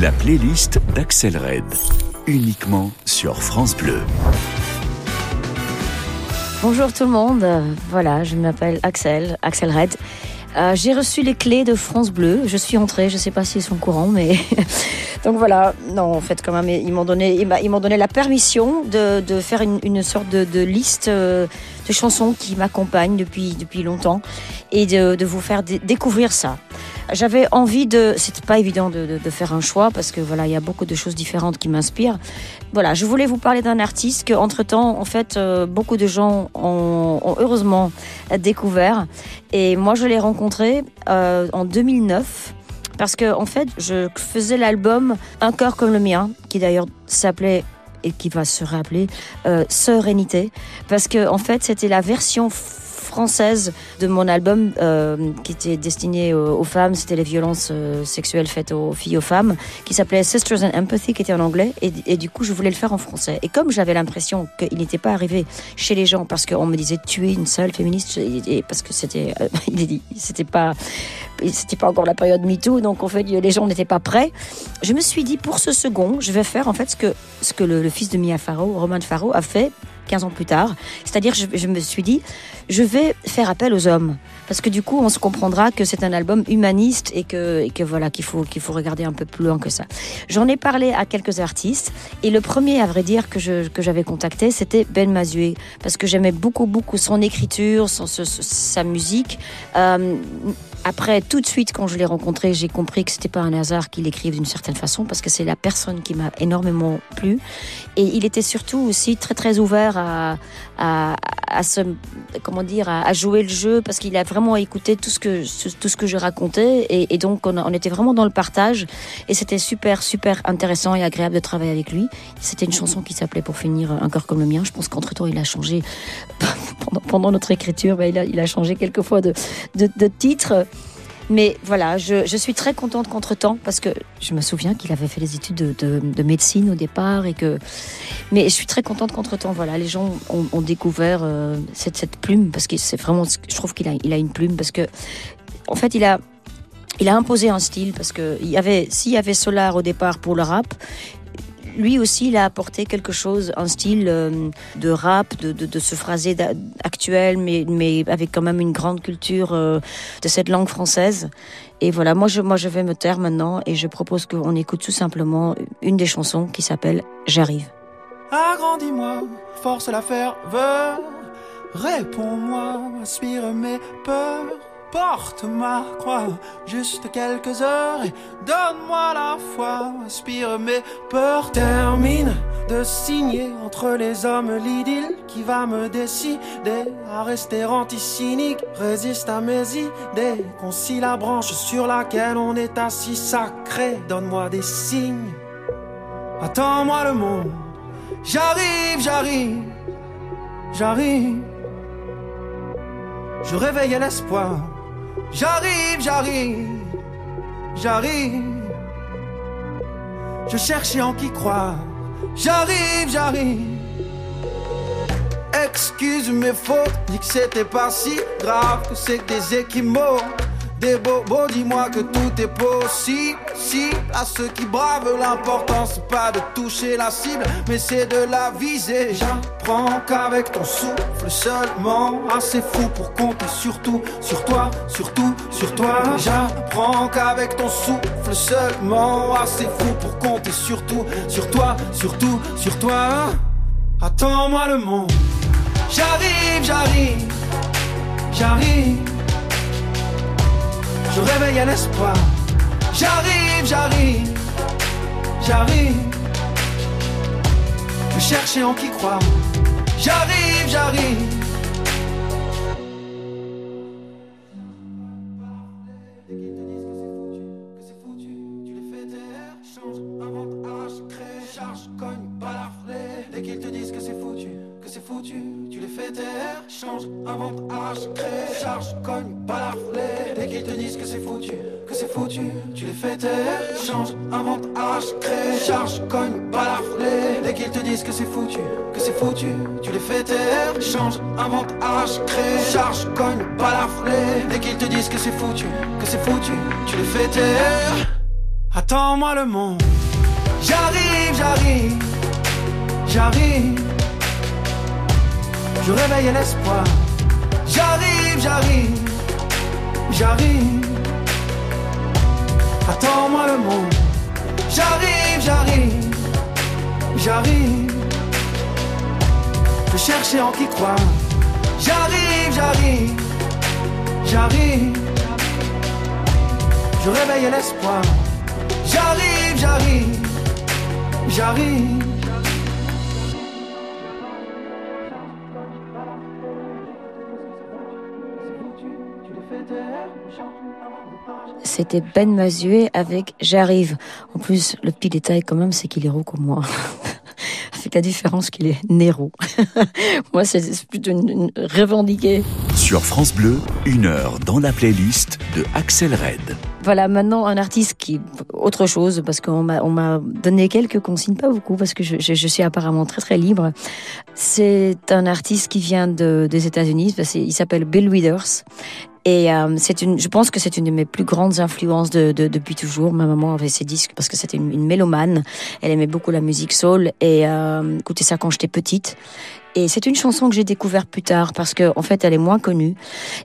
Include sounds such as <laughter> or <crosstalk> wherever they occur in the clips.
La playlist d'Axel Red, uniquement sur France Bleu. Bonjour tout le monde, voilà, je m'appelle Axel, Axel Red. Euh, j'ai reçu les clés de France Bleu. Je suis entrée. Je ne sais pas s'ils sont courants, mais <laughs> donc voilà. Non, en fait, quand même, ils m'ont donné, ils m'ont donné la permission de, faire une, sorte de, liste euh, de chansons qui m'accompagnent depuis depuis longtemps et de, vous faire découvrir ça. J'avais envie de. C'était pas évident de, faire un choix parce que voilà, il y a beaucoup de choses différentes qui m'inspirent. Voilà, je voulais vous parler d'un artiste que, entre temps, en fait, euh, beaucoup de gens ont, ont, heureusement découvert. Et moi, je l'ai rencontré euh, en 2009 parce que, en fait, je faisais l'album Un cœur comme le mien, qui d'ailleurs s'appelait et qui va se rappeler euh, parce que en fait, c'était la version française de mon album euh, qui était destiné aux, femmes. C'était les violences euh, sexuelles faites aux filles, aux femmes, qui s'appelait Sisters and Empathy, qui était en anglais. Et, du coup, je voulais le faire en français. Et comme j'avais l'impression qu'il n'était pas arrivé chez les gens parce qu'on me disait tu es une seule féministe, et parce que c'était, euh, <laughs> c'était pas, c'était pas encore la période MeToo, donc en fait les gens n'étaient pas prêts. Je me suis dit pour ce second, je vais faire en fait ce que ce que le, fils de Mia Farrow, Roman Farrow, a fait 15 ans plus tard. C'est-à-dire, je, je, me suis dit, je vais faire appel aux hommes. Parce que du coup, on se comprendra que c'est un album humaniste et que, et que voilà, qu'il faut, qu'il faut regarder un peu plus loin que ça. J'en ai parlé à quelques artistes. Et le premier, à vrai dire, que, je, que j'avais contacté, c'était Ben Mazué. Parce que j'aimais beaucoup, beaucoup son écriture, son, sa musique. Euh, après, tout de suite, quand je l'ai rencontré, j'ai compris que c'était pas un hasard qu'il écrive d'une certaine façon, parce que c'est la personne qui m'a énormément plu. Et il était surtout aussi très très ouvert à, à, comment dire, à, jouer le jeu, parce qu'il a vraiment écouté tout ce que tout ce que je racontais, et, donc on, était vraiment dans le partage, et c'était super super intéressant et agréable de travailler avec lui. C'était une chanson qui s'appelait pour finir un corps comme le mien. Je pense qu'entre temps il a changé <laughs> pendant, notre écriture, ben, il a il a changé quelques fois de, de, de titre. Mais voilà, je, je suis très contente qu'entre-temps, parce que je me souviens qu'il avait fait des études de, de, de, médecine au départ, et que... Mais je suis très contente qu'entre-temps, voilà, les gens ont, découvert euh, cette, cette plume, parce que c'est vraiment... Je trouve qu'il a, il a une plume, parce que, en fait, il a... Il a imposé un style parce que y avait, s'il y avait Solar au départ pour le rap, lui aussi, il a apporté quelque chose, un style euh, de rap, de, de, de ce phrasé actuel, mais, mais avec quand même une grande culture euh, de cette langue française. Et voilà, moi je, moi je vais me taire maintenant et je propose qu'on écoute tout simplement une des chansons qui s'appelle J'arrive. Agrandis-moi, force la ferveur, réponds-moi, aspire mes peurs porte ma croix juste quelques heures et donne-moi la foi. Aspire mes peurs. Termine de signer entre les hommes l'idylle qui va me décider à rester anti-cynique. Résiste à mes idées. Concilie la branche sur laquelle on est assis sacré. Donne-moi des signes. Attends-moi le monde. J'arrive j'arrive j'arrive. Je réveille l'espoir J'arrive, j'arrive, j'arrive. Je cherchais en qui croire. J'arrive, j'arrive. Excuse mes fautes, dis que c'était pas si grave, que c'est des équimaux. Des bobos, dis-moi que tout est possible. Si, à ceux qui bravent l'important, c'est pas de toucher la cible, mais c'est de la viser. J'apprends qu'avec ton souffle seulement, assez fou pour compter sur tout, sur toi, surtout, sur toi. J'apprends qu'avec ton souffle seulement, assez fou pour compter sur tout, sur toi, surtout, sur toi. Attends-moi le monde. J'arrive, j'arrive, j'arrive. Je réveille à l'espoir. J'arrive, j'arrive, j'arrive. Je cherchais en qui croire. J'arrive, j'arrive. Dès qu'ils te disent que c'est foutu, que c'est foutu, change, invente, arrache, crée, charge, cogne, balaflé. Dès qu'ils te disent que c'est foutu, que c'est foutu, tu les fais taire, change, invente, arrache, crée, charge, cogne, balaflé. Dès qu'ils te disent que c'est foutu, que c'est foutu, tu les fais taire, change, invente, arrache, crée, charge, cogne, balaflé. Dès qu'ils te disent que c'est foutu, que c'est foutu, tu les fais taire. Attends-moi le monde. J'arrive, j'arrive, j'arrive. Je réveille l'espoir. J'arrive, j'arrive, j'arrive. Attends-moi le monde. J'arrive, j'arrive, j'arrive. Je cherche en qui croire. J'arrive, j'arrive, j'arrive. Je réveille l'espoir. J'arrive, j'arrive, j'arrive. C'était Ben Mazué avec J'arrive. En plus, le petit détail quand même, c'est qu'il est roux comme moi. <laughs> avec la différence qu'il est Nero. <laughs> moi, c'est plutôt une, revendiqué. Sur France Bleu, une heure dans la playlist de Axel Red. Voilà, maintenant un artiste qui autre chose parce qu'on m'a on m'a donné quelques consignes, pas beaucoup parce que je, je, je suis apparemment très très libre. C'est un artiste qui vient de, des États-Unis, il s'appelle Bill Withers et euh, c'est une, je pense que c'est une de mes plus grandes influences de, de, depuis toujours. Ma maman avait ses disques parce que c'était une, une, mélomane. Elle aimait beaucoup la musique soul et euh, écoutait ça quand j'étais petite. Et c'est une chanson que j'ai découverte plus tard parce que en fait elle est moins connue.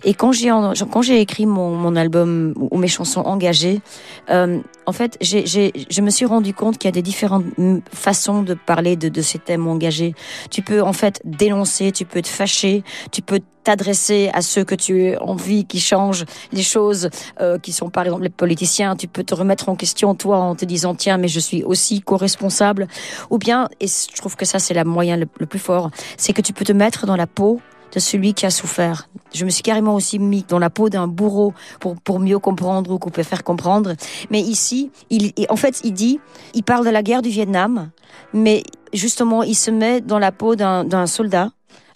Et quand j'ai quand j'ai écrit mon, mon album ou mes chansons engagées, euh, en fait j'ai je me suis rendu compte qu'il y a des différentes façons de parler de, de ces thèmes engagés. Tu peux en fait dénoncer, tu peux te fâcher, tu peux t'adresser à ceux que tu as envie qui changent les choses, euh, qui sont par exemple les politiciens. Tu peux te remettre en question toi en te disant tiens mais je suis aussi co-responsable. Ou bien et je trouve que ça c'est la moyen le, le plus fort, c'est que tu peux te mettre dans la peau de celui qui a souffert. Je me suis carrément aussi mis dans la peau d'un bourreau pour, pour mieux comprendre ou peut faire comprendre. Mais ici, il, en fait, il dit, il parle de la guerre du Vietnam, mais justement, il se met dans la peau d'un soldat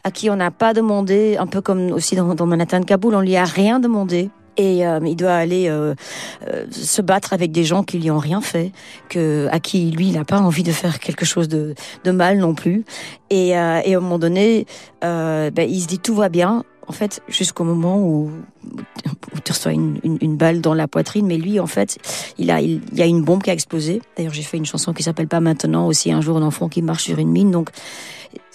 à qui on n'a pas demandé, un peu comme aussi dans, dans Manhattan Kaboul, on lui a rien demandé et euh, il doit aller euh, euh, se battre avec des gens qui lui ont rien fait, que à qui lui il n'a pas envie de faire quelque chose de, de mal non plus. Et, euh, et à un moment donné, ben, il se dit tout va bien. En fait, jusqu'au moment où, tu reçois une, balle dans la poitrine, mais lui, en fait, il a, il, y a une bombe qui a explosé. D'ailleurs, j'ai fait une chanson qui s'appelle Pas maintenant, aussi un jour un enfant qui marche sur une mine. Donc,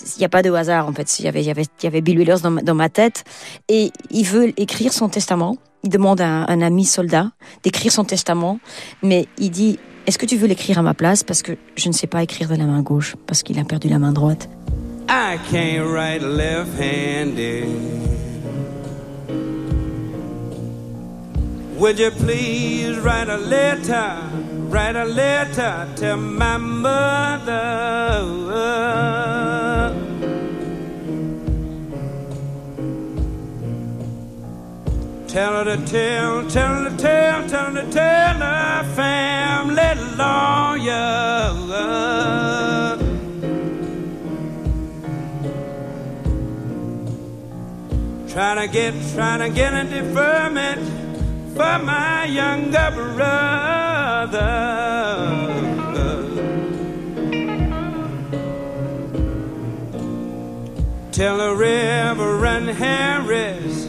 il n'y a pas de hasard en fait. Il y avait, y avait, y avait Bill Withers dans ma, dans ma tête et il veut écrire son testament. Il demande à un, un ami soldat d'écrire son testament, mais il dit Est-ce que tu veux l'écrire à ma place? Parce que je ne sais pas écrire de la main gauche, parce qu'il a perdu la main droite. I can't write left-handed. Would you please write a letter, write a letter to my mother? Tell her to tell, tell her to tell, tell her to tell her family lawyer. Trying to get, trying to get a deferment for my younger brother. Tell the Reverend Harris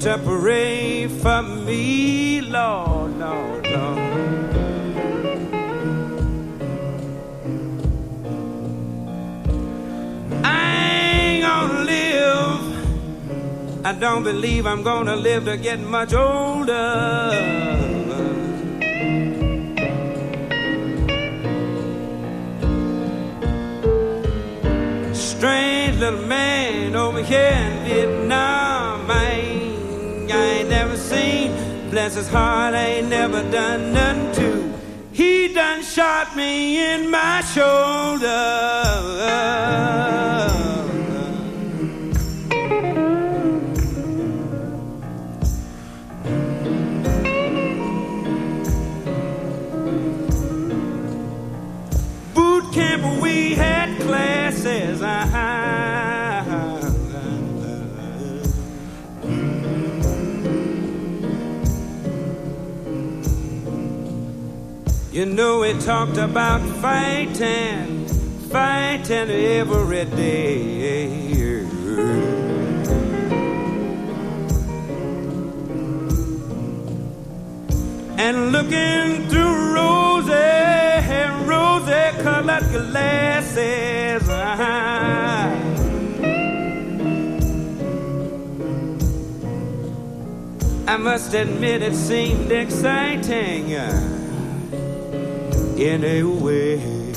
to pray for me, Lord, Lord, Lord. I ain't gonna live. I don't believe I'm gonna live to get much older. Strange little man over here in Vietnam. I ain't, I ain't never seen. Bless his heart, I ain't never done nothing to. He done shot me in my shoulder. You know, we talked about fighting, fighting every day. And looking through rosy, rosy colored glasses. I must admit it seemed exciting in a way.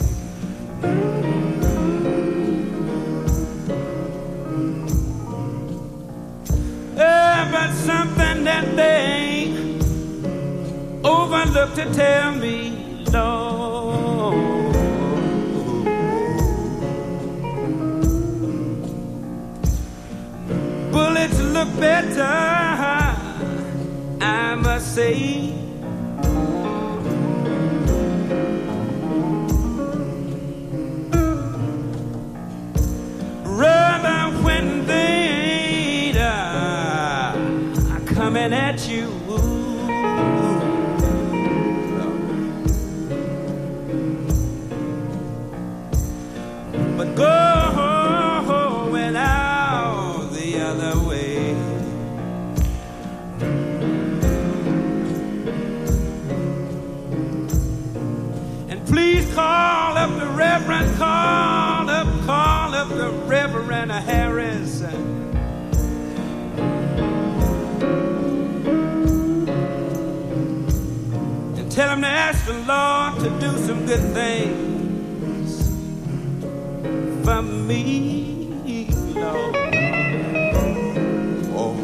Uh, but something that they overlooked to tell me, Lord. Bullets look better, I must say. The Lord to do some good things for me, Lord. Oh.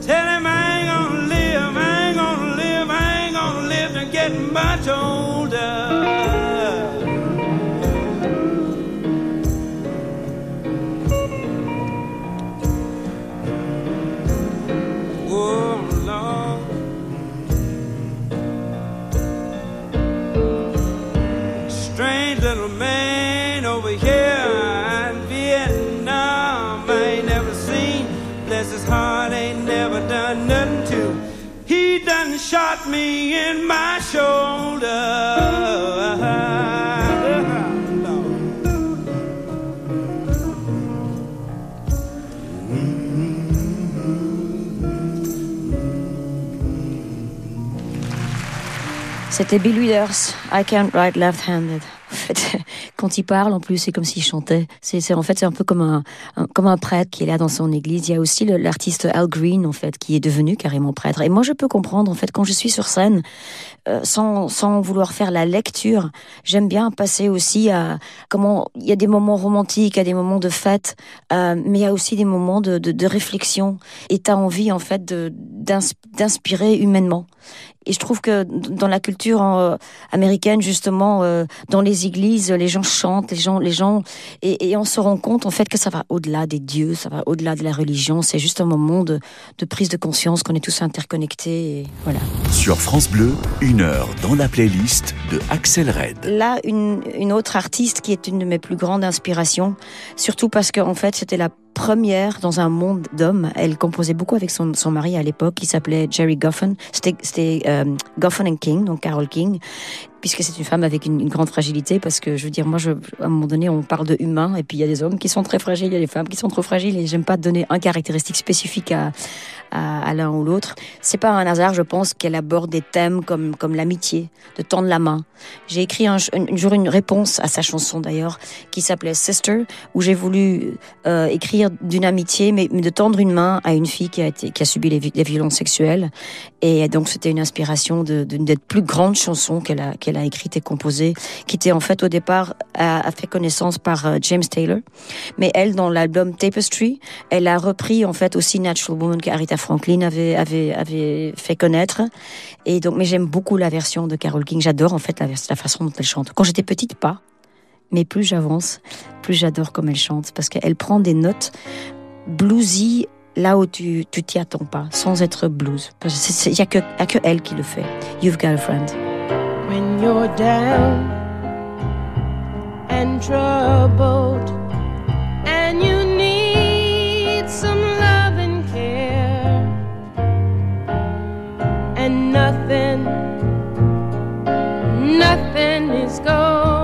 Tell him I ain't gonna live, I ain't gonna live, I ain't gonna live to get much. Me in my shoulder. C'était Bill Withers, I Can't Write Left-Handed. Quand il parle, en plus, c'est comme s'il chantait. C'est, en fait, c'est un peu comme un, comme un prêtre qui est là dans son église. Il y a aussi l'artiste Al Green, en fait, qui est devenu carrément prêtre. Et moi, je peux comprendre, en fait, quand je suis sur scène, euh, sans, sans vouloir faire la lecture, j'aime bien passer aussi à comment il y a des moments romantiques, a des moments de fête, euh, mais il y a aussi des moments de, de, réflexion. Et t'as envie, en fait, d'inspirer humainement. Et je trouve que dans la culture euh, américaine, justement, euh, dans les églises, les gens chantent, les gens, les gens, et, et on se rend compte en fait que ça va au-delà des dieux, ça va au-delà de la religion. C'est juste un moment de, de prise de conscience qu'on est tous interconnectés. Et voilà. Sur France Bleu, une heure dans la playlist de Axel Red. Là, une, une autre artiste qui est une de mes plus grandes inspirations, surtout parce qu'en fait, c'était la première dans un monde d'hommes. Elle composait beaucoup avec son, mari à l'époque, qui s'appelait Jerry Goffin. C'était, c'était euh, Goffin and King, donc Carol King, puisque c'est une femme avec une, grande fragilité. Parce que je veux dire, moi, je, à un moment donné, on parle de humains, et puis il y a des hommes qui sont très fragiles, il y a des femmes qui sont trop fragiles, et j'aime pas donner un caractéristique spécifique à, l'un ou l'autre. C'est pas un hasard, je pense, qu'elle aborde des thèmes comme, l'amitié, de tendre la main. J'ai écrit un, jour une réponse à sa chanson d'ailleurs, qui s'appelait Sister, où j'ai voulu euh, écrire d'une amitié, mais, de tendre une main à une fille qui a, subi les, des violences sexuelles. Et donc c'était une inspiration d'une des plus grandes chansons qu'elle a, qu'elle a écrite et composée, qui était en fait au départ a, fait connaissance par euh, James Taylor. Mais elle, dans l'album Tapestry, elle a repris en fait aussi Natural Woman qu'Aretha Franklin avait, avait, avait fait connaître. Et donc, mais j'aime beaucoup la version de Carole King. J'adore en fait la, la façon dont elle chante. Quand j'étais petite, pas. Mais plus j'avance, plus j'adore comme elle chante parce qu'elle prend des notes bluesy là où tu tu t'y attends pas, sans être blues. Parce que c'est- c'est- il y a que y a que elle qui le fait. You've got a friend. when you're down and troubled and you need some love and care and nothing nothing is going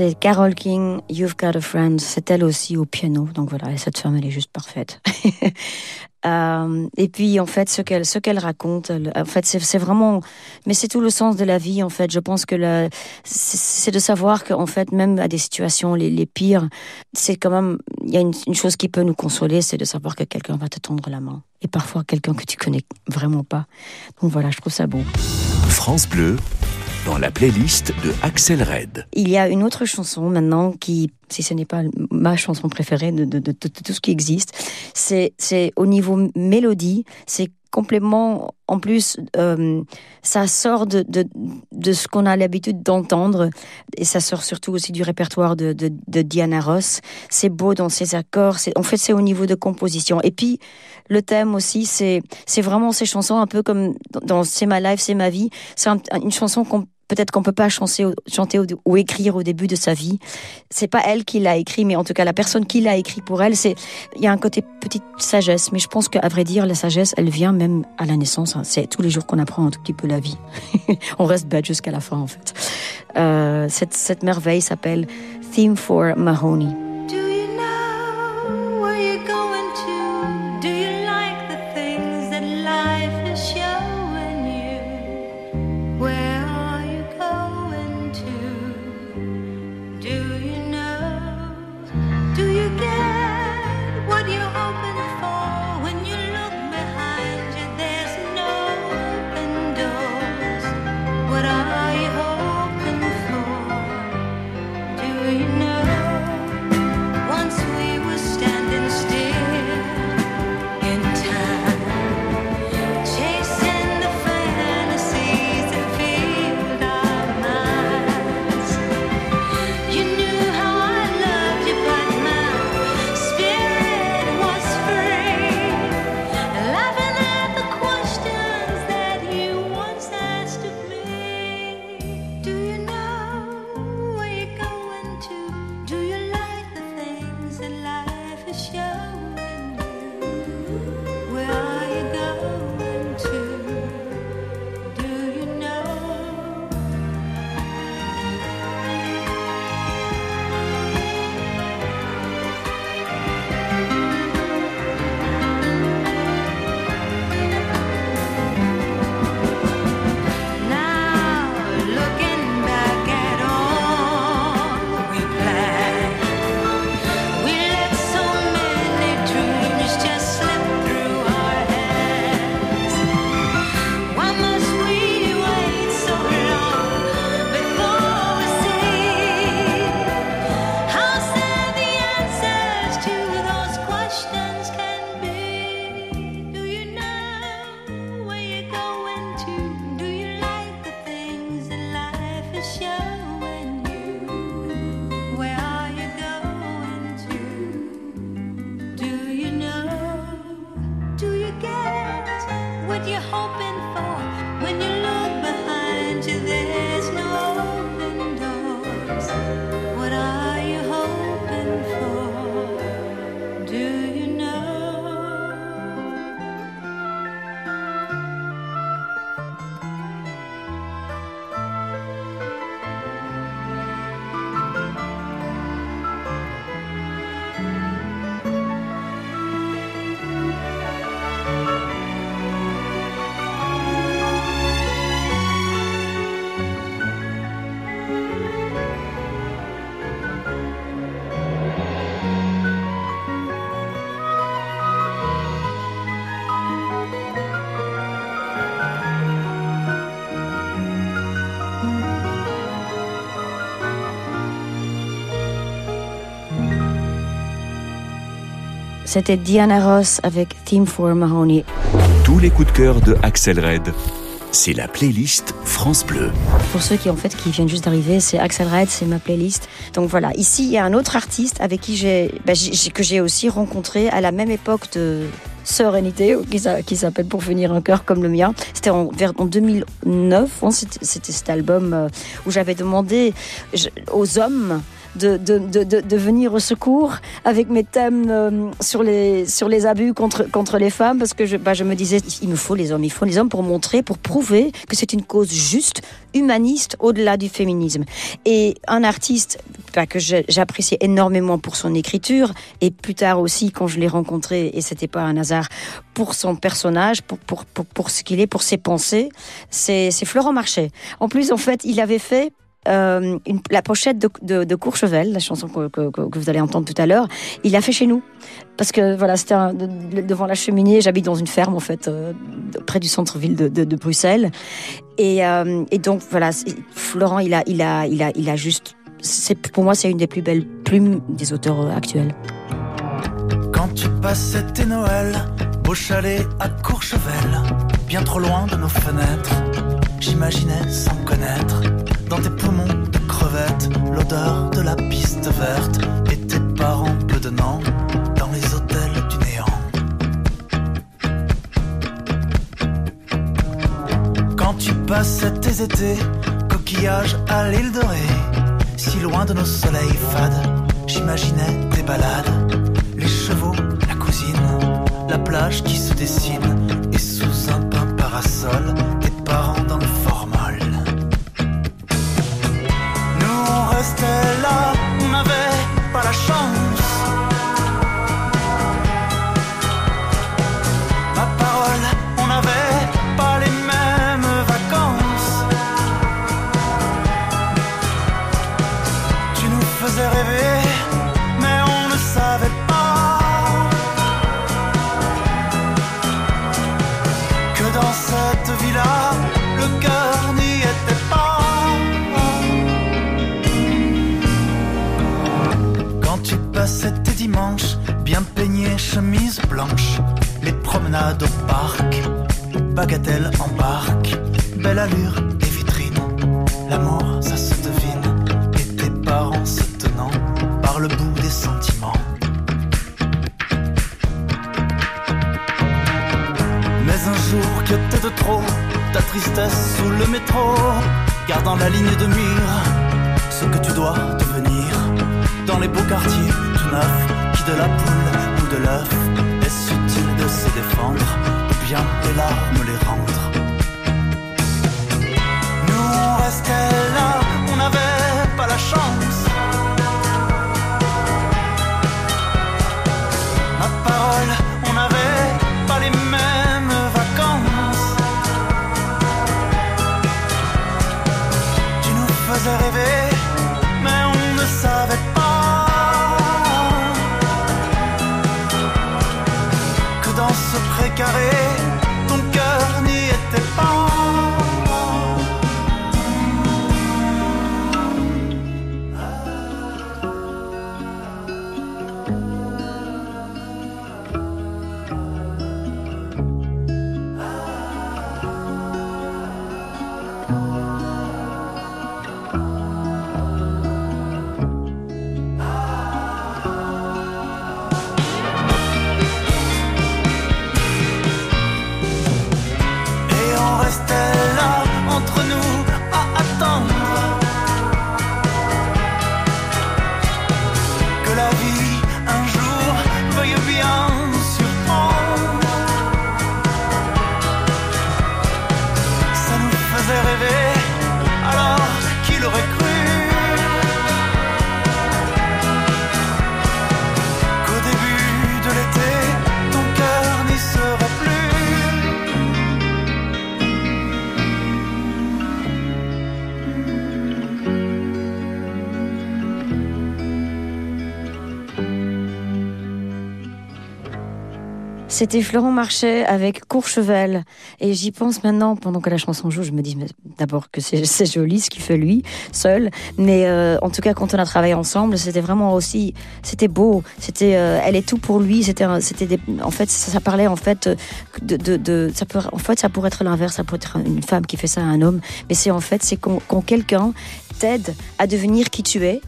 c'est Carole King, You've Got a Friend. C'est elle aussi au piano. Donc voilà, cette femme, elle est juste parfaite. <laughs> Euh, et puis, en fait, ce qu'elle, ce qu'elle raconte, en fait, c'est vraiment, mais c'est tout le sens de la vie, en fait. Je pense que c'est de savoir qu'en fait, même à des situations les, les pires, c'est quand même, il y a une, une chose qui peut nous consoler, c'est de savoir que quelqu'un va te tendre la main. Et parfois, quelqu'un que tu connais vraiment pas. Donc voilà, je trouve ça bon. France Bleu, dans la playlist de Axel Red. Il y a une autre chanson maintenant qui, si ce n'est pas ma chanson préférée de, de, de, tout ce qui existe, c'est au niveau mélodie, c'est complètement, en plus, euh, ça sort de, de, de ce qu'on a l'habitude d'entendre et ça sort surtout aussi du répertoire de, de, de Diana Ross. C'est beau dans ses accords, en fait c'est au niveau de composition. Et puis le thème aussi, c'est vraiment ces chansons un peu comme dans C'est ma life, c'est ma vie. C'est une chanson qu'on peut-être qu'on peut pas chanter, ou, écrire au début de sa vie. C'est pas elle qui l'a écrit, mais en tout cas la personne qui l'a écrit pour elle, c'est il y a un côté petite sagesse. Mais je pense qu'à vrai dire, la sagesse, elle vient même à la naissance. Hein. C'est tous les jours qu'on apprend un tout petit peu la vie. <laughs> On reste bête jusqu'à la fin en fait. Euh, cette, cette merveille s'appelle Theme for Mahoney. C'était Diana Ross avec Theme for Mahoney. Tous les coups de cœur de Axel Red. C'est la playlist France Bleu. Pour ceux qui en fait qui viennent juste d'arriver, c'est Axel Red, c'est ma playlist. Donc voilà, ici il y a un autre artiste avec qui j'ai bah, que j'ai aussi rencontré à la même époque de Sérénité, qui s'appelle Pour venir un cœur comme le mien. C'était en, en 2009, hein, c'était cet album euh, où j'avais demandé aux hommes de, de, de, de, venir au secours avec mes thèmes euh, sur, les, sur les abus contre, contre les femmes, parce que je, bah, je me disais, il me faut les hommes, il faut les hommes pour montrer, pour prouver que c'est une cause juste, humaniste, au-delà du féminisme. Et un artiste bah, que j'appréciais énormément pour son écriture, et plus tard aussi quand je l'ai rencontré, et c'était pas un hasard, pour son personnage, pour, pour, pour, pour ce qu'il est, pour ses pensées, c'est Florent Marchais. En plus, en fait, il avait fait euh, la pochette de, Courchevel, la chanson que, vous allez entendre tout à l'heure, il l'a fait chez nous. Parce que voilà, c'était devant la cheminée. J'habite dans une ferme en fait, euh, près du centre-ville de, Bruxelles. Et, euh, et donc voilà, Florent, il a, il a, il a, il a juste. Pour moi, c'est une des plus belles plumes des auteurs actuels. Quand tu passais tes Noëls au chalet à Courchevel, bien trop loin de nos fenêtres, j'imaginais sans connaître, dans tes poumons de crevettes, l'odeur de la piste verte, et tes parents bedonnant dans les hôtels du néant. Quand tu passais tes étés, coquillages à l'île de Ré, si loin de nos soleils fades, j'imaginais des balades, les chevaux, la cousine, la plage qui se dessine, et sous un pain parasol, tes parents dans le restait là, n'avait pas la chance. Ma parole, on n'avait pas les mêmes vacances. Tu nous faisais rêver, promenades au parc, bagatelle en barque, belle allure et vitrine, l'amour ça se devine, et tes parents se tenant par le bout des sentiments. Mais un jour que t'es de trop, ta tristesse sous le métro, gardant la ligne de mire, ce que tu dois devenir. Dans les beaux quartiers tout neufs, qui de la poule ou de l'œuf, défendre, ou bien les larmes les rendre. Nous on C'était Florent Marchais avec Courchevel. Et j'y pense maintenant, pendant que la chanson joue, je me dis d'abord que c'est joli ce qu'il fait lui, seul. Mais euh, en tout cas, quand on a travaillé ensemble, c'était vraiment aussi, c'était beau. C'était, euh, elle est tout pour lui. C'était, en fait, ça, parlait en fait de, ça peut, en fait, ça pourrait être l'inverse. Ça pourrait être une femme qui fait ça à un homme. Mais c'est en fait, c'est quand quelqu'un t'aide à devenir qui tu es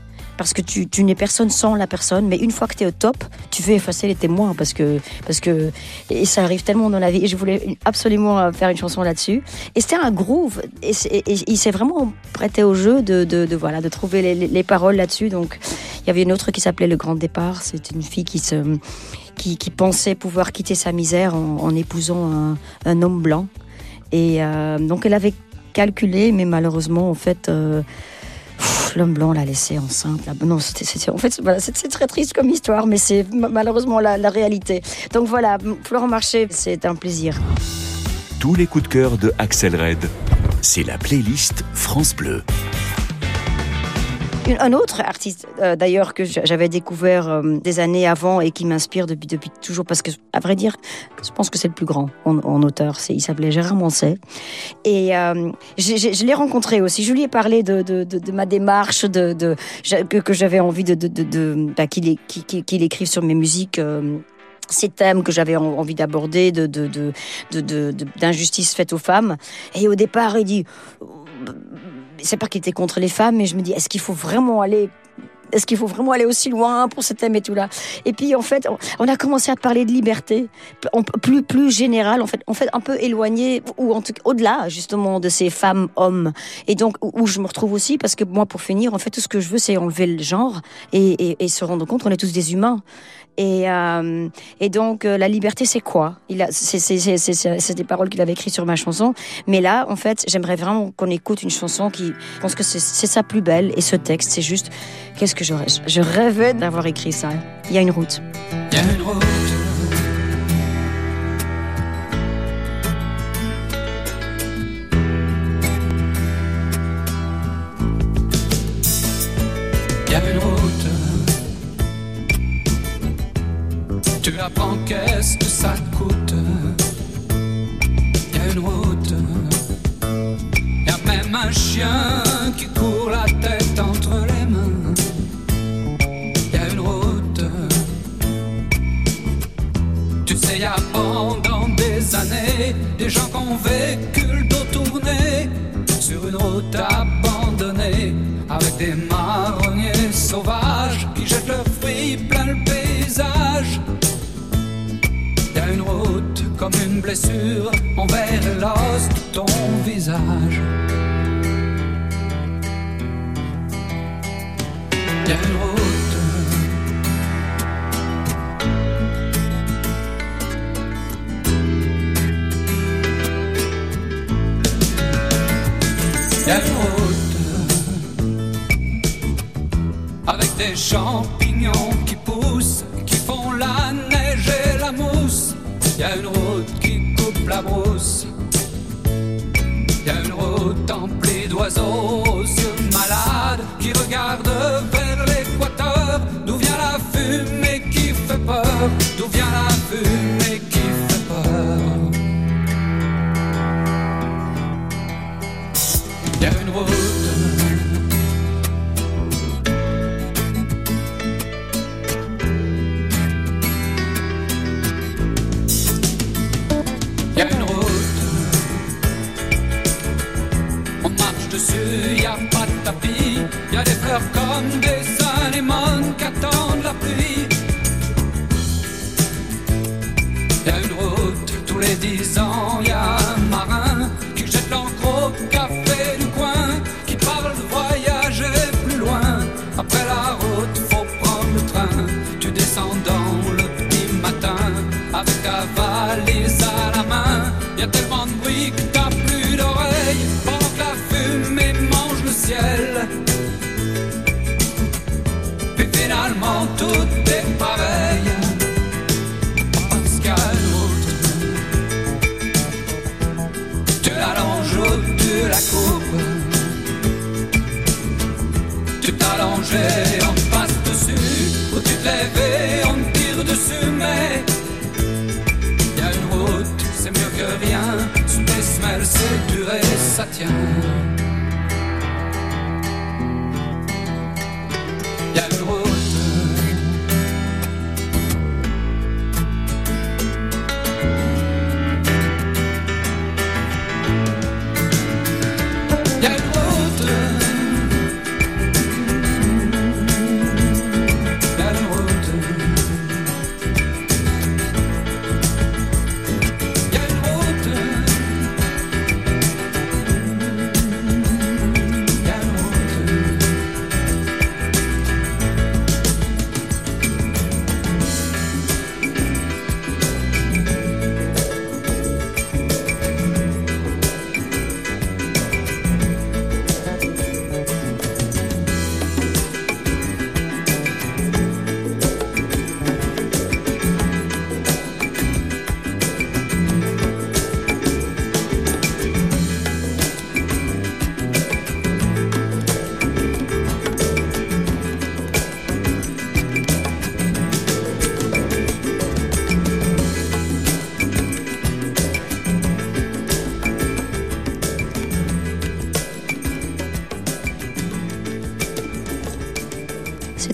parce que tu, tu n'es personne sans la personne, mais une fois que tu es au top, tu veux effacer les témoins parce que, parce que et ça arrive tellement dans la vie. Et je voulais absolument euh, faire une chanson là-dessus. Et c'était un groove. Et, c'est- il s'est vraiment prêté au jeu de, de, voilà, de trouver les, les- les paroles là-dessus. Donc il y avait une autre qui s'appelait Le Grand Départ. C'était une fille qui se qui, qui pensait pouvoir quitter sa misère en, épousant un, un homme blanc. Et euh, donc elle avait calculé, mais malheureusement, en fait, euh, l'homme blanc l'a laissée enceinte. Non, en fait, c'est, très triste comme histoire, mais c'est ma- malheureusement la, la réalité. Donc voilà, Florent Marché, c'est un plaisir. Tous les coups de cœur de Axel Red, c'est la playlist France Bleu. Un autre artiste, euh, d'ailleurs, que j'avais découvert euh, des années avant et qui m'inspire depuis, toujours, parce que, à vrai dire, je pense que c'est le plus grand en, auteur. il s'appelait Gérard Manset. Et euh, je l'ai rencontré aussi. Je lui ai parlé de, ma démarche, de, que, j'avais envie de, bah, qu'il écrive sur mes musiques ces thèmes que j'avais envie d'aborder, de, d'injustice faite aux femmes. Et au départ, il dit, c'est pas qu'il était contre les femmes, mais je me dis, est-ce qu'il faut vraiment aller est-ce qu'il faut vraiment aller aussi loin pour ce thème et tout là? Et puis en fait, on a commencé à parler de liberté, plus plus général, en fait, en fait un peu éloigné ou en au-delà justement de ces femmes hommes. Et donc où je me retrouve aussi parce que moi pour finir, en fait, tout ce que je veux c'est enlever le genre et, et se rendre compte qu'on est tous des humains. Et, euh, et donc, euh, la liberté, c'est quoi? C'est, des paroles qu'il avait écrites sur ma chanson. Mais là, en fait, j'aimerais vraiment qu'on écoute une chanson qui, je pense que c'est sa plus belle. Et ce texte, c'est juste, qu'est-ce que j'aurais Je rêvais d'avoir écrit ça. Il y a une route. Il y a une route. Ça te coûte. Y a une route. Y a même un chien qui court la tête entre les mains. Y a une route. Tu sais, y a pendant des années des gens qui ont vécu le dos tourné sur une route abandonnée avec des marronniers sauvages qui jettent leurs fruits plein le paysage une route comme une blessure envers l'os de ton visage. A une route. A une route avec des champignons qui y a une route qui coupe la brousse. Y a une route emplie d'oiseaux aux yeux malades qui regardent vers des fleurs comme des anémones qui attendent la pluie. Y a une route tous les dix ans, y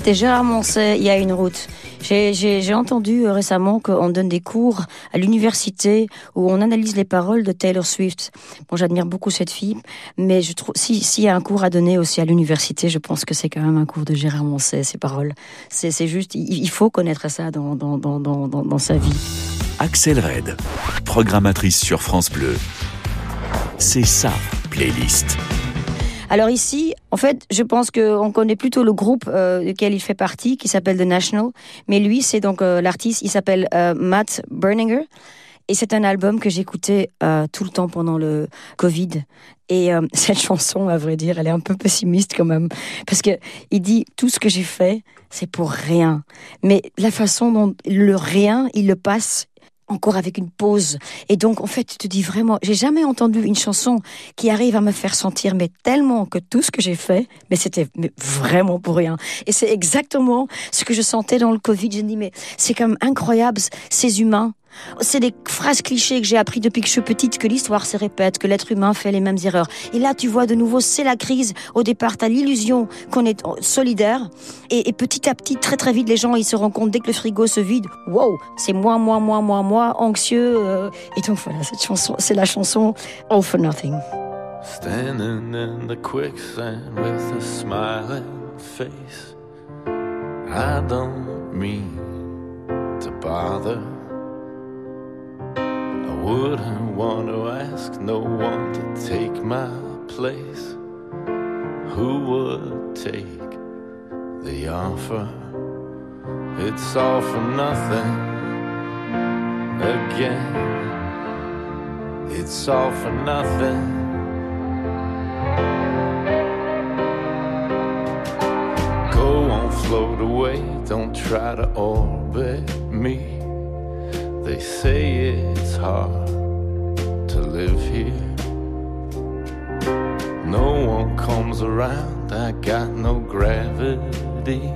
C'était Gérard Moncet, il y a une route. J'ai entendu euh, récemment qu'on donne des cours à l'université où on analyse les paroles de Taylor Swift. Bon, j'admire beaucoup cette fille, mais je s'il si y a un cours à donner aussi à l'université, je pense que c'est quand même un cours de Gérard Moncet, ces paroles. C'est juste, il faut connaître ça dans, dans, dans, dans, dans sa vie. Axel Red, programmatrice sur France Bleu. C'est ça, playlist. Alors ici, en fait, je pense qu'on connaît plutôt le groupe euh, duquel il fait partie, qui s'appelle The National. Mais lui, c'est donc euh, l'artiste, il s'appelle euh, Matt Berninger. Et c'est un album que j'écoutais euh, tout le temps pendant le Covid. Et euh, <laughs> cette chanson, à vrai dire, elle est un peu pessimiste quand même. Parce que il dit, tout ce que j'ai fait, c'est pour rien. Mais la façon dont le rien, il le passe encore avec une pause. Et donc, en fait, tu te dis vraiment, j'ai jamais entendu une chanson qui arrive à me faire sentir, mais tellement que tout ce que j'ai fait, mais c'était vraiment pour rien. Et c'est exactement ce que je sentais dans le Covid. Je me dis, mais c'est quand même incroyable, ces humains c'est des phrases clichés que j'ai appris depuis que je suis petite, que l'histoire se répète, que l'être humain fait les mêmes erreurs. Et là, tu vois de nouveau, c'est la crise. Au départ, tu as l'illusion qu'on est solidaire. Et, petit à petit, très très vite, les gens, ils se rendent compte dès que le frigo se vide, wow, c'est moi, moi, moi, moi, moi, anxieux. Euh. et donc voilà, cette chanson, c'est la chanson All for Nothing. Standing in the quicksand with a smiling face. I don't mean to bother. Wouldn't want to ask no one to take my place. Who would take the offer? It's all for nothing again. It's all for nothing. Go on, float away. Don't try to orbit me. They say it's hard to live here. No one comes around, I got no gravity.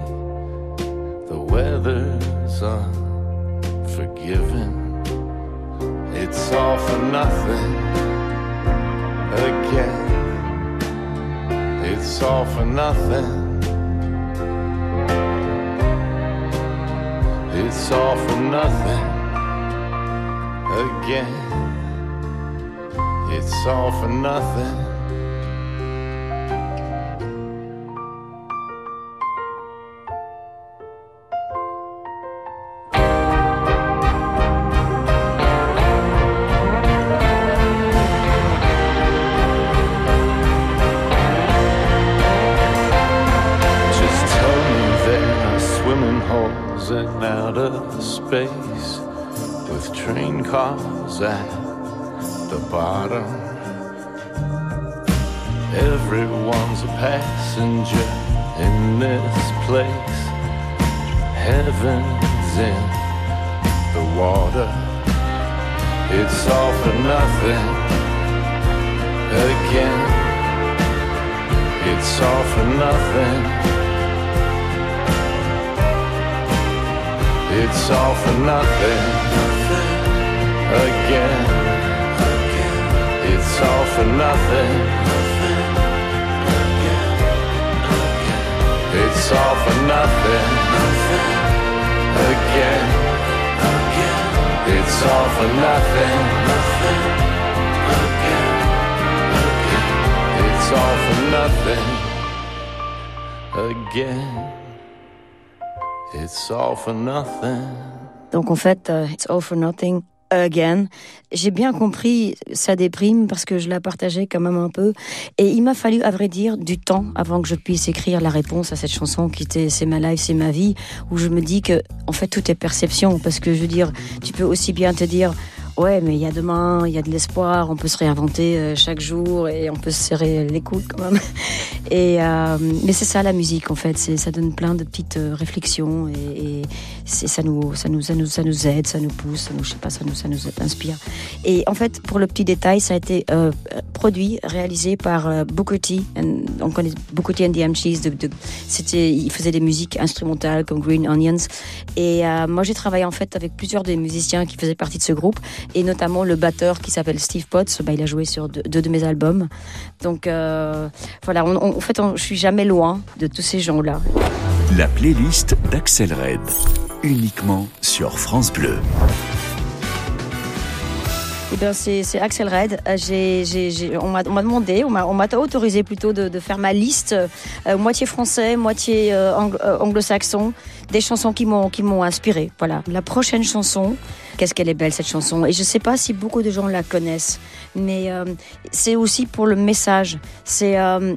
The weather's unforgiving. It's all for nothing again. It's all for nothing. It's all for nothing again. It's all for nothing. Cars at the bottom. Everyone's a passenger in this place. Heaven's in the water. It's all for nothing again. It's all for nothing. It's all for nothing again. It's all for nothing. It's all for nothing. Again. It's all for nothing. It's all for nothing. Again. It's all for nothing. Donc en fait, uh, it's all for nothing again. J'ai bien compris sa déprime parce que je la partageais quand même un peu. Et il m'a fallu, à vrai dire, du temps avant que je puisse écrire la réponse à cette chanson qui était C'est ma life, c'est ma vie, où je me dis que, en fait, tout est perception. Parce que, je veux dire, tu peux aussi bien te dire, ouais, mais il y a demain, il y a de l'espoir, on peut se réinventer euh, chaque jour et on peut se serrer les coudes quand même. <laughs> Et euh, mais c'est ça la musique en fait, ça donne plein de petites euh, réflexions et, et ça nous ça nous ça nous ça nous aide, ça nous pousse, ça nous je sais pas, ça nous ça nous inspire. Et en fait, pour le petit détail, ça a été euh, produit, réalisé par euh, Booker T. on connaît Booker T and the Cheese. De, de, c'était, il faisait des musiques instrumentales comme Green Onions. Et euh, moi, j'ai travaillé en fait avec plusieurs des musiciens qui faisaient partie de ce groupe et notamment le batteur qui s'appelle Steve Potts. Bah, il a joué sur deux, deux de mes albums. Donc euh, voilà, on, on, en fait, on, je suis jamais loin de tous ces gens-là. La playlist d'Axel Red, uniquement sur France Bleu. Eh bien, c'est c'est Axel Red. Euh, j'ai- j'ai- j'ai- on m'a on m'a demandé, on m'a on m'a autorisé plutôt de, de faire ma liste euh, moitié français, moitié ang- euh, anglo-saxon, des chansons qui m'ont qui m'ont inspiré. Voilà. La prochaine chanson, qu'est-ce qu'elle est belle cette chanson. Et je sais pas si beaucoup de gens la connaissent, mais euh, c'est aussi pour le message. C'est euh,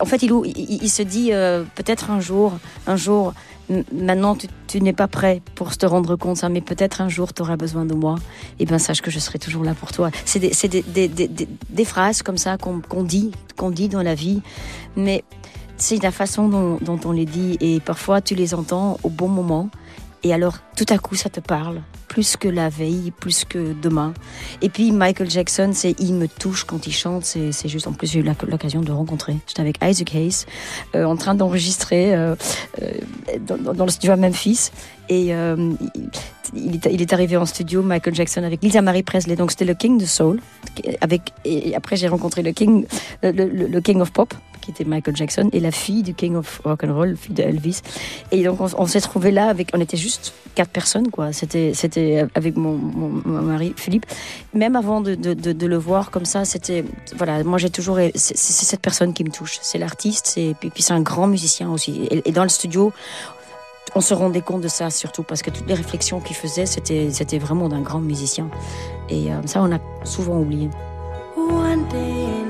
en fait il, se dit euh, peut-être un jour, un jour. Maintenant, tu, tu n'es pas prêt pour te rendre compte, ça, mais peut-être un jour, tu auras besoin de moi eh bien sache que je serai toujours là pour toi. C'est des, phrases comme ça qu'on dit, dit dans la vie, mais c'est la façon dont on les dit et parfois tu les entends au bon moment et alors tout à coup ça te parle plus que la veille, plus que demain. Et puis Michael Jackson, c'est il me touche quand il chante, c'est juste en plus j'ai eu l'occasion de rencontrer. J'étais avec Isaac Hayes euh, en train d'enregistrer euh, euh, dans, le studio à Memphis et il, est, arrivé en studio, Michael Jackson, avec Lisa Marie Presley. Donc c'était le King de Soul. Avec, et après j'ai rencontré le King, le King of Pop, qui était Michael Jackson, et la fille du King of Rock and Roll, fille de Elvis. Et donc on, s'est trouvé là avec, on était juste quatre personnes, quoi. C'était, c'était avec mon, mari Philippe. Même avant de, le voir comme ça, c'était, voilà, moi j'ai toujours, c'est, cette personne qui me touche. C'est l'artiste, c'est, puis, c'est un grand musicien aussi. Et, et dans le studio, on se rendait compte de ça surtout parce que toutes les réflexions qu'il faisait, c'était, c'était vraiment d'un grand musicien. Et euh, ça, on a souvent oublié. One day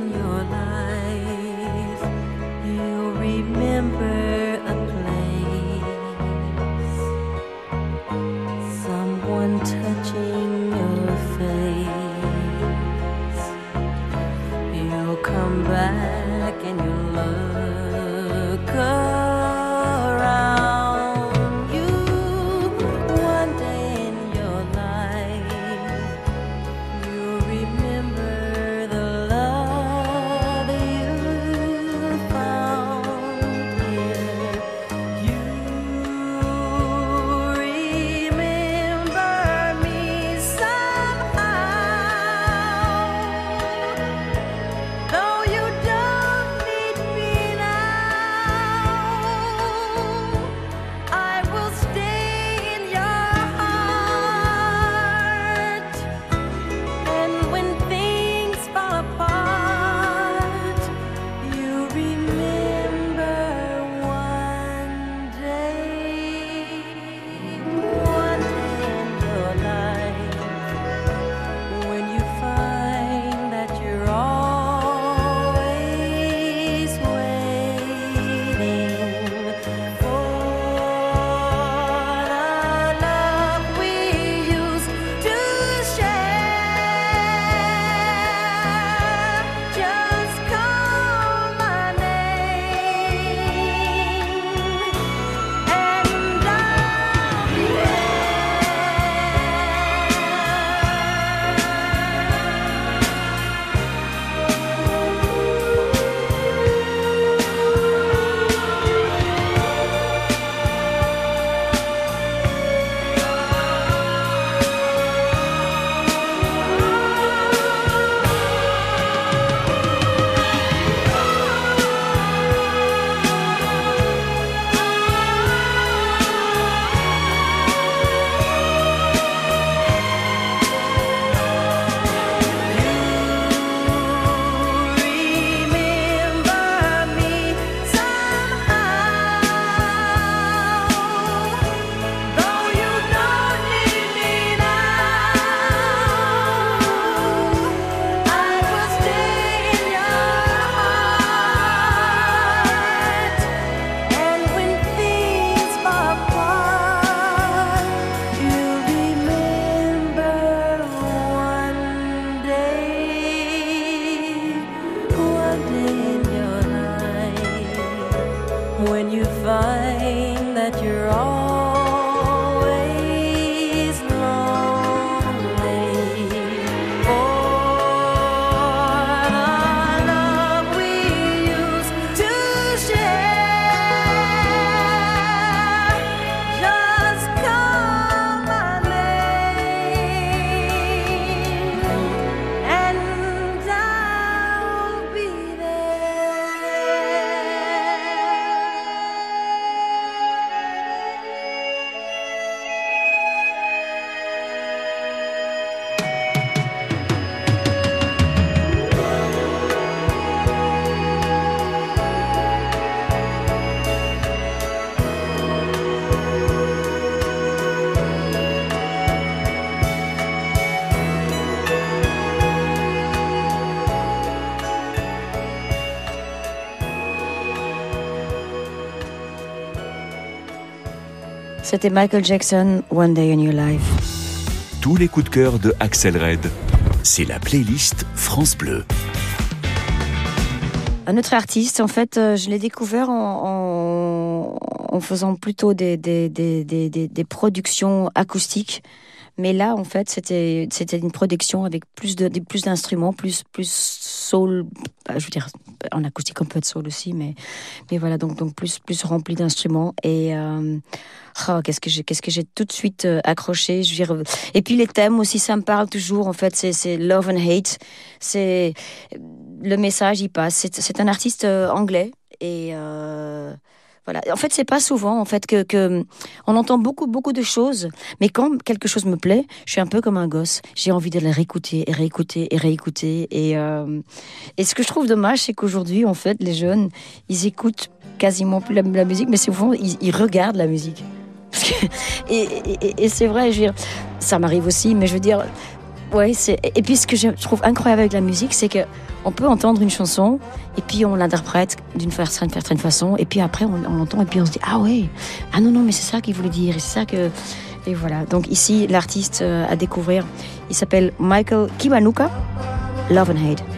C'était Michael Jackson, One Day in Your Life. Tous les coups de cœur de Axel Red, c'est la playlist France Bleu. Un autre artiste, en fait, euh, je l'ai découvert en, en, en faisant plutôt des, des, des, des, des- des productions acoustiques. Mais là, en fait, c'était c'était une production avec plus de plus d'instruments, plus plus soul. bah, Je veux dire, en acoustique on peut être soul aussi, mais mais voilà donc donc plus plus rempli d'instruments et euh, oh, qu'est-ce que j'ai qu'est-ce que j'ai tout de suite euh, accroché. Je veux et puis les thèmes aussi, ça me parle toujours. En fait, c'est love and hate. C'est le message, il passe. C'est un artiste euh, anglais et voilà. En fait, c'est pas souvent en fait que, que on entend beaucoup beaucoup de choses, mais quand quelque chose me plaît, je suis un peu comme un gosse. J'ai envie de le réécouter et réécouter et réécouter. Et et, ce que je trouve dommage, c'est qu'aujourd'hui, en fait, les jeunes, ils écoutent quasiment plus la, la musique, mais souvent ils, ils regardent la musique. Et c'est vrai, ça m'arrive aussi, mais je veux dire, c'est. Et puis ce que je trouve incroyable avec la musique, c'est que on peut entendre une chanson et puis on l'interprète d'une certaine façon, et puis après on, l'entend et puis on se dit ah ouais, ah non non mais c'est ça qu'il voulait dire, c'est ça que. Et voilà. Donc ici, l'artiste euh, à découvrir, il s'appelle Michael Kiwanuka, Love and Hate.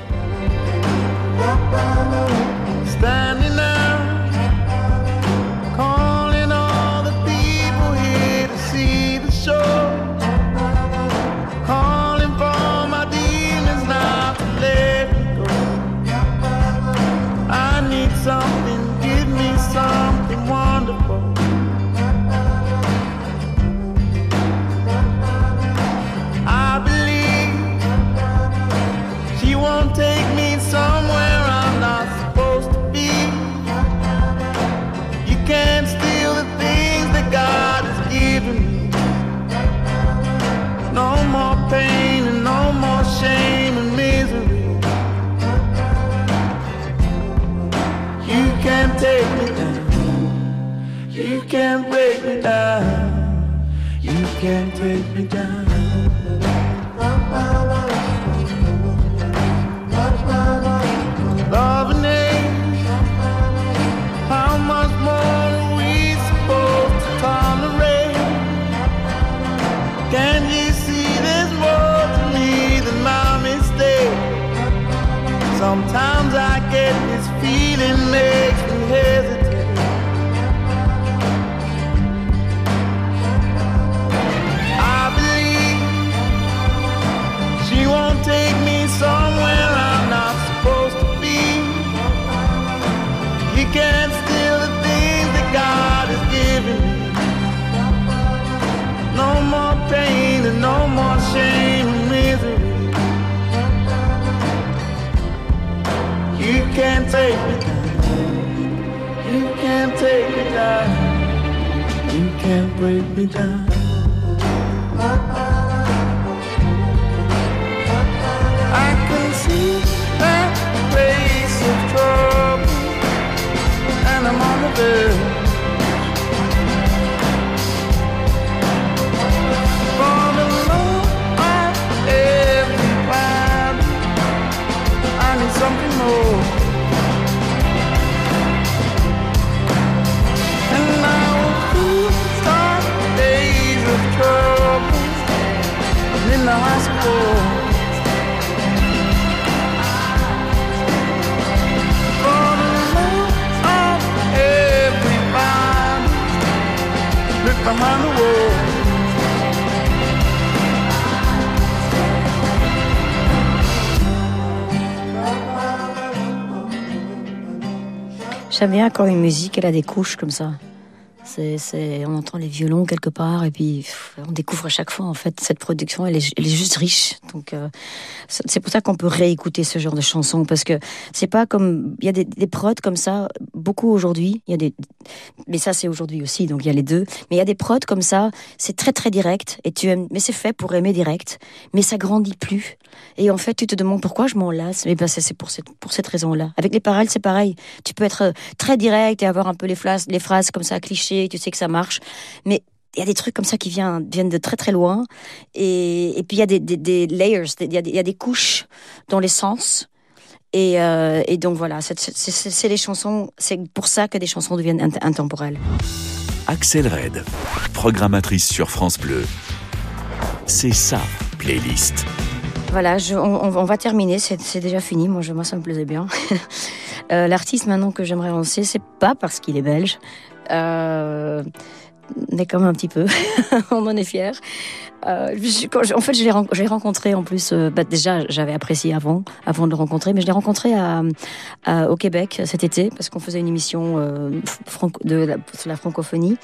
Can't take me down. You can't take me down. You can't break me down. I can see of trouble, and I'm on the. J'aime bien quand une musique, elle a des couches comme ça. On entend les violons quelque part et puis on découvre à chaque fois en fait cette production, elle est, elle est juste riche. Donc euh, c'est pour ça qu'on peut réécouter ce genre de chansons parce que c'est pas comme il y a des, des prods comme ça beaucoup aujourd'hui. Il y a des, mais ça c'est aujourd'hui aussi donc il y a les deux. Mais il y a des prods comme ça, c'est très très direct et tu aimes, mais c'est fait pour aimer direct, mais ça grandit plus. Et en fait tu te demandes pourquoi je m'en lasse. Mais ben c'est pour cette pour cette raison-là. Avec les paroles c'est pareil. Tu peux être euh, très direct et avoir un peu les phrases les phrases comme ça clichés, tu sais que ça marche, mais il y a des trucs comme ça qui viennent, viennent de très très loin. Et, et puis il y a des, des, des layers, il y, a des- il y a des couches dans les sens. Et, euh, et donc voilà, c'est les chansons, c'est pour ça que des chansons deviennent int- intemporelles. Axel Red, programmatrice sur France Bleu. C'est ça, playlist. Voilà, je- on, va terminer, c'est déjà fini, moi, je, moi ça me plaisait bien. <laughs> Euh, L'artiste maintenant que j'aimerais lancer, c'est pas parce qu'il est belge, mais quand même un petit peu, <laughs> on en est fiers. Euh, en fait, je l'ai rencontré en plus, euh, bah, déjà j'avais apprécié avant, avant de le rencontrer, mais je l'ai rencontré au Québec cet été, parce qu'on faisait une émission euh, de sur la francophonie.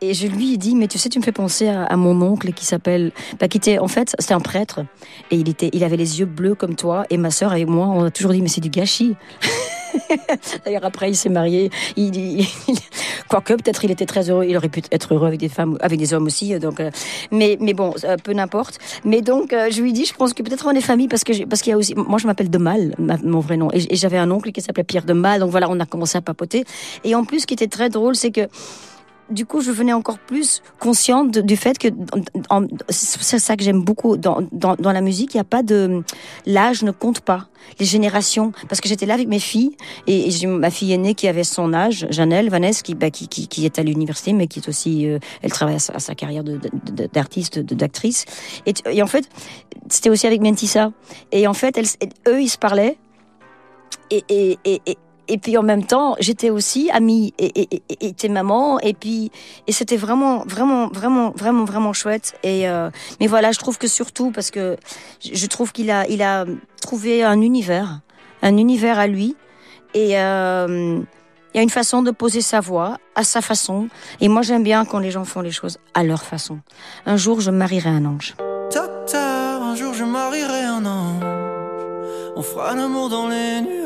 Et je lui ai dit, mais tu sais, tu me fais penser à, mon oncle qui s'appelle, bah, qui était, en fait, c'était un prêtre, et il était, il avait les yeux bleus comme toi, et ma sœur et moi, on a toujours dit, mais c'est du gâchis. <laughs> D'ailleurs, après, il s'est marié. Il, il- il- quoique, peut-être, il était très heureux. Il aurait pu être heureux avec des femmes, avec des hommes aussi. Donc, euh, mais, mais bon, euh, peu n'importe. Mais donc, euh, je lui dis, je pense que peut-être on est famille parce que, parce qu'il y a aussi, moi, je m'appelle de Mal, ma- mon vrai nom, et, j'avais un oncle qui s'appelait Pierre de Mal. Donc voilà, on a commencé à papoter. Et en plus, ce qui était très drôle, c'est que du coup, je venais encore plus consciente du fait que c'est ça que j'aime beaucoup dans, dans, la musique. Il n'y a pas de l'âge ne compte pas, les générations. Parce que j'étais là avec mes filles et, et ma fille aînée qui avait son âge, Janelle, Vanessa, qui, bah, qui, qui, qui est à l'université, mais qui est aussi, euh, elle travaille à sa, carrière d'artiste, d'actrice. Et, en fait, c'était aussi avec Mentissa. Et en fait, eux, ils se parlaient. Et, et, et, et, puis en même temps, j'étais aussi amie et, et, et, et était maman. Et puis, et c'était vraiment, vraiment, vraiment, vraiment, vraiment chouette. Et euh, mais voilà, je trouve que surtout parce que je trouve qu'il a, il a trouvé un univers, un univers à lui. Et euh, il y a une façon de poser sa voix à sa façon. Et moi, j'aime bien quand les gens font les choses à leur façon. Un jour, je marierai un ange. Docteur, un jour je marierai un ange. On fera l'amour dans les nuages.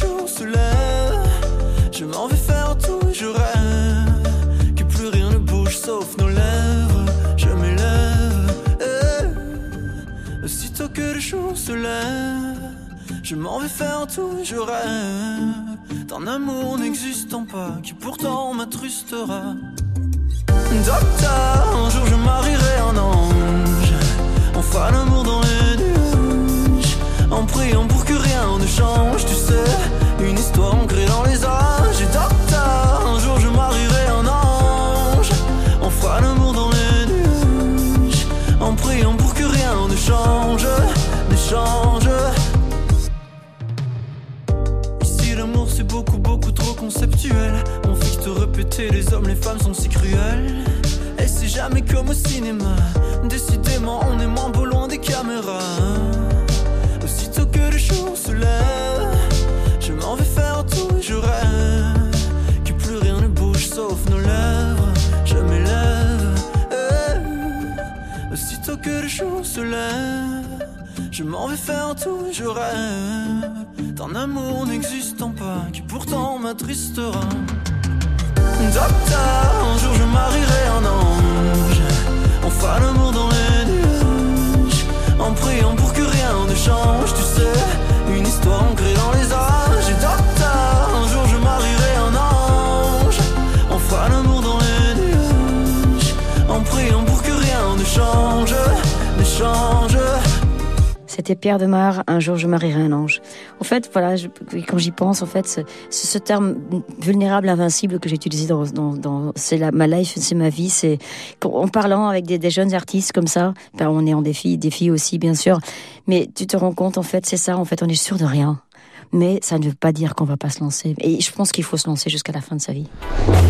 Jour se lève, je m'en vais faire tout et je rêve. Que plus rien ne bouge sauf nos lèvres. Je m'élève. eh. Aussitôt que le jour se lève, je m'en vais faire tout et je rêve. D'un amour n'existant pas, qui pourtant m'attrustera. Docteur, un jour je marierai un ange. On fera l'amour dans les nuages. En priant pour que rien ne change, tu sais. Une histoire ancrée dans les âges. Et docteur, un jour je marierai un ange. On fera l'amour dans les nuages. En priant pour que rien ne change, ne change. Ici l'amour c'est beaucoup beaucoup trop conceptuel On que te répéter les hommes les femmes sont si cruels Et c'est jamais comme au cinéma Décidément on est moins beau loin des caméras jour se lève Je m'en vais faire tout je rêve Que plus rien ne bouge sauf nos lèvres Je m'élève eh. Aussitôt que le jour se lève je m'en vais faire tout, je rêve d'un amour n'existant pas qui pourtant m'attristera. Docteur, un jour je marierai un ange. On fera l'amour dans les nuages. En priant pour que rien ne change, tu sais. Une histoire ancrée dans les âges. Et docteur, un jour je marierai un ange. On fera l'amour dans les nuages. En priant pour que rien ne change, ne change. C'était Pierre de Mar, un jour je marierai un ange. En fait, voilà, quand j'y pense, en fait, ce, terme vulnérable, invincible que j'ai utilisé dans, dans, dans- c'est ma life, c'est ma vie, c'est en parlant avec des, jeunes artistes comme ça, ben, on est en défi, filles aussi, bien sûr, mais tu te rends compte, en fait, c'est ça, en fait, on est sûr de rien. Mais ça ne veut pas dire qu'on va pas se lancer. Et je pense qu'il faut se lancer jusqu'à la fin de sa vie.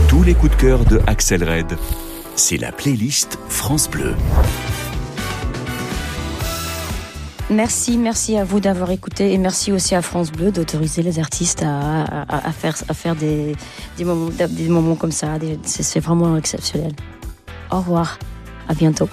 Tous les coups de cœur de Axel Red, c'est la playlist France Bleu. Merci, merci à vous d'avoir écouté et merci aussi à France Bleu d'autoriser les artistes à, faire, des, moments, des moments comme ça. C'est vraiment exceptionnel. Au revoir, à bientôt.